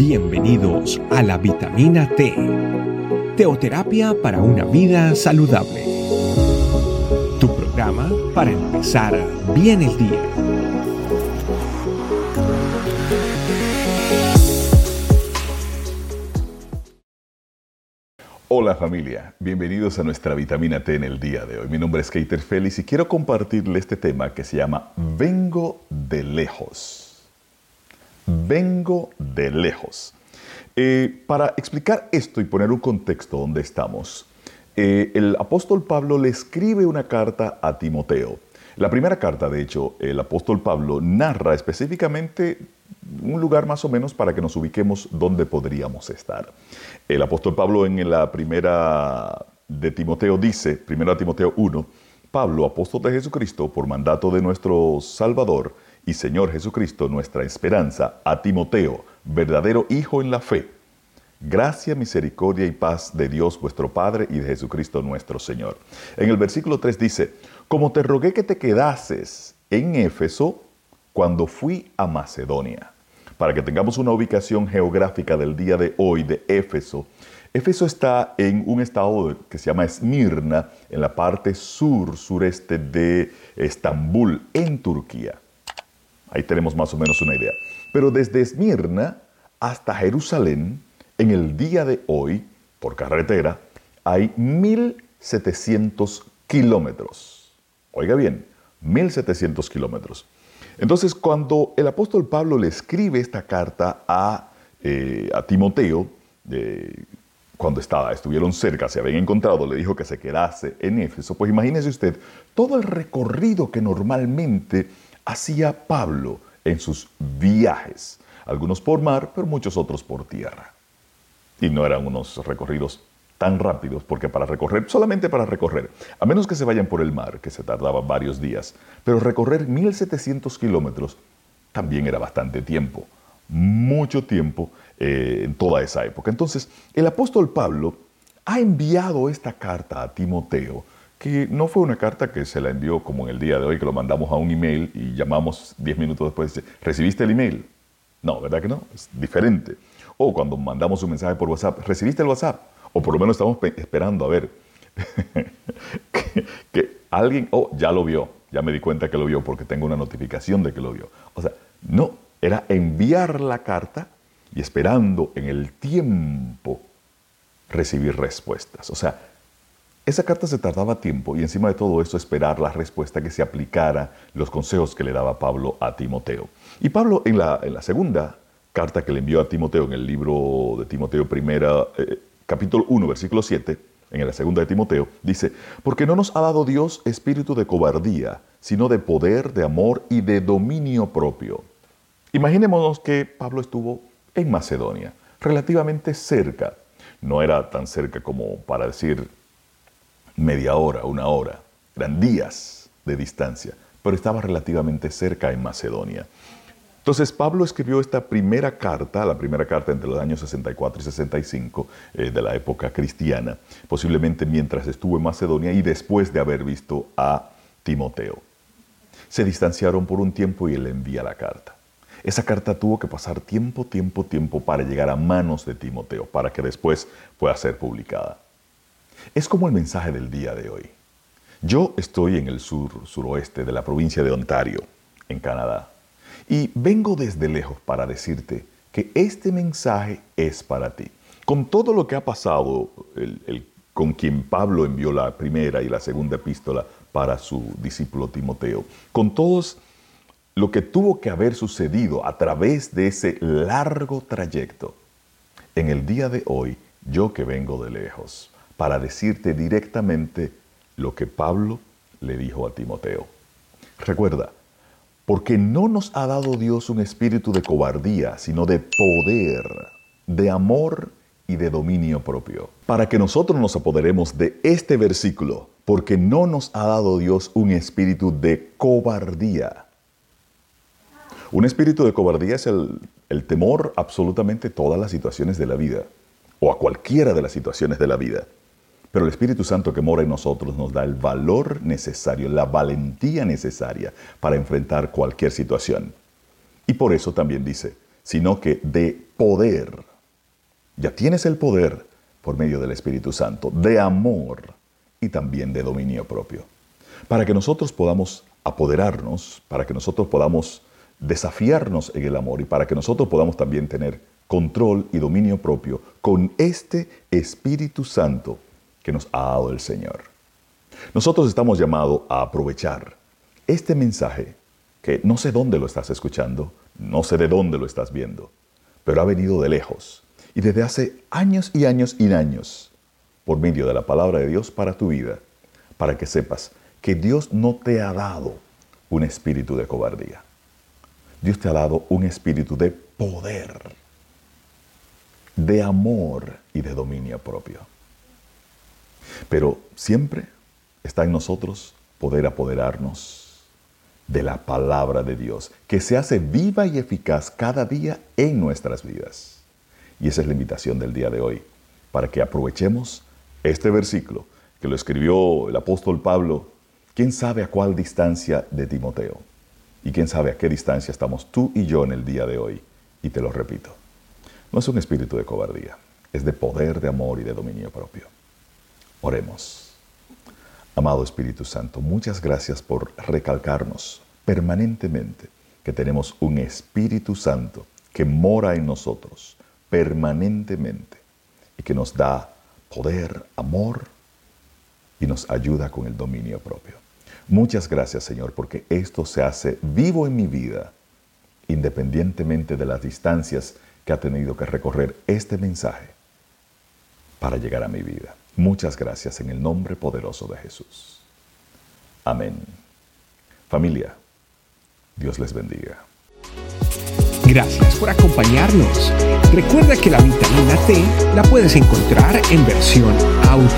Bienvenidos a la vitamina T, teoterapia para una vida saludable. Tu programa para empezar bien el día. Hola familia, bienvenidos a nuestra vitamina T en el día de hoy. Mi nombre es Keiter Félix y quiero compartirle este tema que se llama Vengo de lejos vengo de lejos. Eh, para explicar esto y poner un contexto donde estamos, eh, el apóstol Pablo le escribe una carta a Timoteo. La primera carta, de hecho, el apóstol Pablo narra específicamente un lugar más o menos para que nos ubiquemos dónde podríamos estar. El apóstol Pablo en la primera de Timoteo dice, primero a Timoteo 1, Pablo, apóstol de Jesucristo, por mandato de nuestro Salvador, y Señor Jesucristo, nuestra esperanza, a Timoteo, verdadero Hijo en la fe. Gracia, misericordia y paz de Dios vuestro Padre y de Jesucristo nuestro Señor. En el versículo 3 dice, como te rogué que te quedases en Éfeso cuando fui a Macedonia. Para que tengamos una ubicación geográfica del día de hoy de Éfeso, Éfeso está en un estado que se llama Esmirna, en la parte sur, sureste de Estambul, en Turquía. Ahí tenemos más o menos una idea. Pero desde Esmirna hasta Jerusalén, en el día de hoy, por carretera, hay 1.700 kilómetros. Oiga bien, 1.700 kilómetros. Entonces, cuando el apóstol Pablo le escribe esta carta a, eh, Timoteo, cuando estaba, estuvieron cerca, se habían encontrado, le dijo que se quedase en Éfeso, pues imagínese usted todo el recorrido que normalmente hacía Pablo en sus viajes, algunos por mar, pero muchos otros por tierra. Y no eran unos recorridos tan rápidos, porque para recorrer, solamente para recorrer, a menos que se vayan por el mar, que se tardaba varios días, pero recorrer 1700 kilómetros también era bastante tiempo, mucho tiempo eh, en toda esa época. Entonces, el apóstol Pablo ha enviado esta carta a Timoteo que no fue una carta que se la envió como en el día de hoy, que lo mandamos a un email y llamamos 10 minutos después, dice, ¿recibiste el email? No, ¿verdad que no? Es diferente. O cuando mandamos un mensaje por WhatsApp, ¿recibiste el WhatsApp? O por lo menos estamos esperando a ver que, alguien, oh, ya lo vio, ya me di cuenta que lo vio porque tengo una notificación de que lo vio. O sea, no, era enviar la carta y esperando en el tiempo recibir respuestas. O sea, esa carta se tardaba tiempo y encima de todo esto esperar la respuesta que se aplicara los consejos que le daba Pablo a Timoteo. Y Pablo en la, en la segunda carta que le envió a Timoteo en el libro de Timoteo primera, eh, capítulo 1, versículo 7, en la segunda de Timoteo, dice, porque no nos ha dado Dios espíritu de cobardía, sino de poder, de amor y de dominio propio. Imaginémonos que Pablo estuvo en Macedonia, relativamente cerca. No era tan cerca como para decir media hora, una hora, eran días de distancia, pero estaba relativamente cerca en Macedonia. Entonces Pablo escribió esta primera carta, la primera carta entre los años 64 y 65 eh, de la época cristiana, posiblemente mientras estuvo en Macedonia y después de haber visto a Timoteo. Se distanciaron por un tiempo y él envía la carta. Esa carta tuvo que pasar tiempo, tiempo, tiempo para llegar a manos de Timoteo, para que después pueda ser publicada. Es como el mensaje del día de hoy. Yo estoy en el sur, suroeste de la provincia de Ontario, en Canadá, y vengo desde lejos para decirte que este mensaje es para ti. Con todo lo que ha pasado, con quien Pablo envió la primera y la segunda epístola para su discípulo Timoteo, con todos lo que tuvo que haber sucedido a través de ese largo trayecto, en el día de hoy, yo que vengo de lejos, para decirte directamente lo que Pablo le dijo a Timoteo. Recuerda, porque no nos ha dado Dios un espíritu de cobardía, sino de poder, de amor y de dominio propio. Para que nosotros nos apoderemos de este versículo, porque no nos ha dado Dios un espíritu de cobardía. Un espíritu de cobardía es el, el temor absolutamente a todas las situaciones de la vida, o a cualquiera de las situaciones de la vida. Pero el Espíritu Santo que mora en nosotros nos da el valor necesario, la valentía necesaria para enfrentar cualquier situación. Y por eso también dice, sino que de poder. Ya tienes el poder por medio del Espíritu Santo, de amor y también de dominio propio. Para que nosotros podamos apoderarnos, para que nosotros podamos desafiarnos en el amor y para que nosotros podamos también tener control y dominio propio con este Espíritu Santo que nos ha dado el Señor. Nosotros estamos llamados a aprovechar este mensaje que no sé dónde lo estás escuchando, no sé de dónde lo estás viendo, pero ha venido de lejos y desde hace años y años y años por medio de la palabra de Dios para tu vida, para que sepas que Dios no te ha dado un espíritu de cobardía. Dios te ha dado un espíritu de poder, de amor y de dominio propio. Pero siempre está en nosotros poder apoderarnos de la palabra de Dios, que se hace viva y eficaz cada día en nuestras vidas. Y esa es la invitación del día de hoy, para que aprovechemos este versículo que lo escribió el apóstol Pablo, quién sabe a cuál distancia de Timoteo, y quién sabe a qué distancia estamos tú y yo en el día de hoy. Y te lo repito, no es un espíritu de cobardía, es de poder, de amor y de dominio propio. Oremos. Amado Espíritu Santo, muchas gracias por recalcarnos permanentemente que tenemos un Espíritu Santo que mora en nosotros permanentemente y que nos da poder, amor y nos ayuda con el dominio propio. Muchas gracias Señor porque esto se hace vivo en mi vida independientemente de las distancias que ha tenido que recorrer este mensaje para llegar a mi vida. Muchas gracias en el nombre poderoso de Jesús. Amén. Familia, Dios les bendiga. Gracias por acompañarnos. Recuerda que la vitamina T la puedes encontrar en versión audio,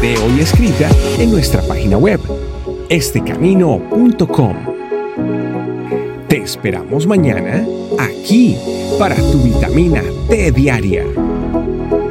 video y escrita en nuestra página web, estecamino.com. Te esperamos mañana aquí para tu vitamina T diaria.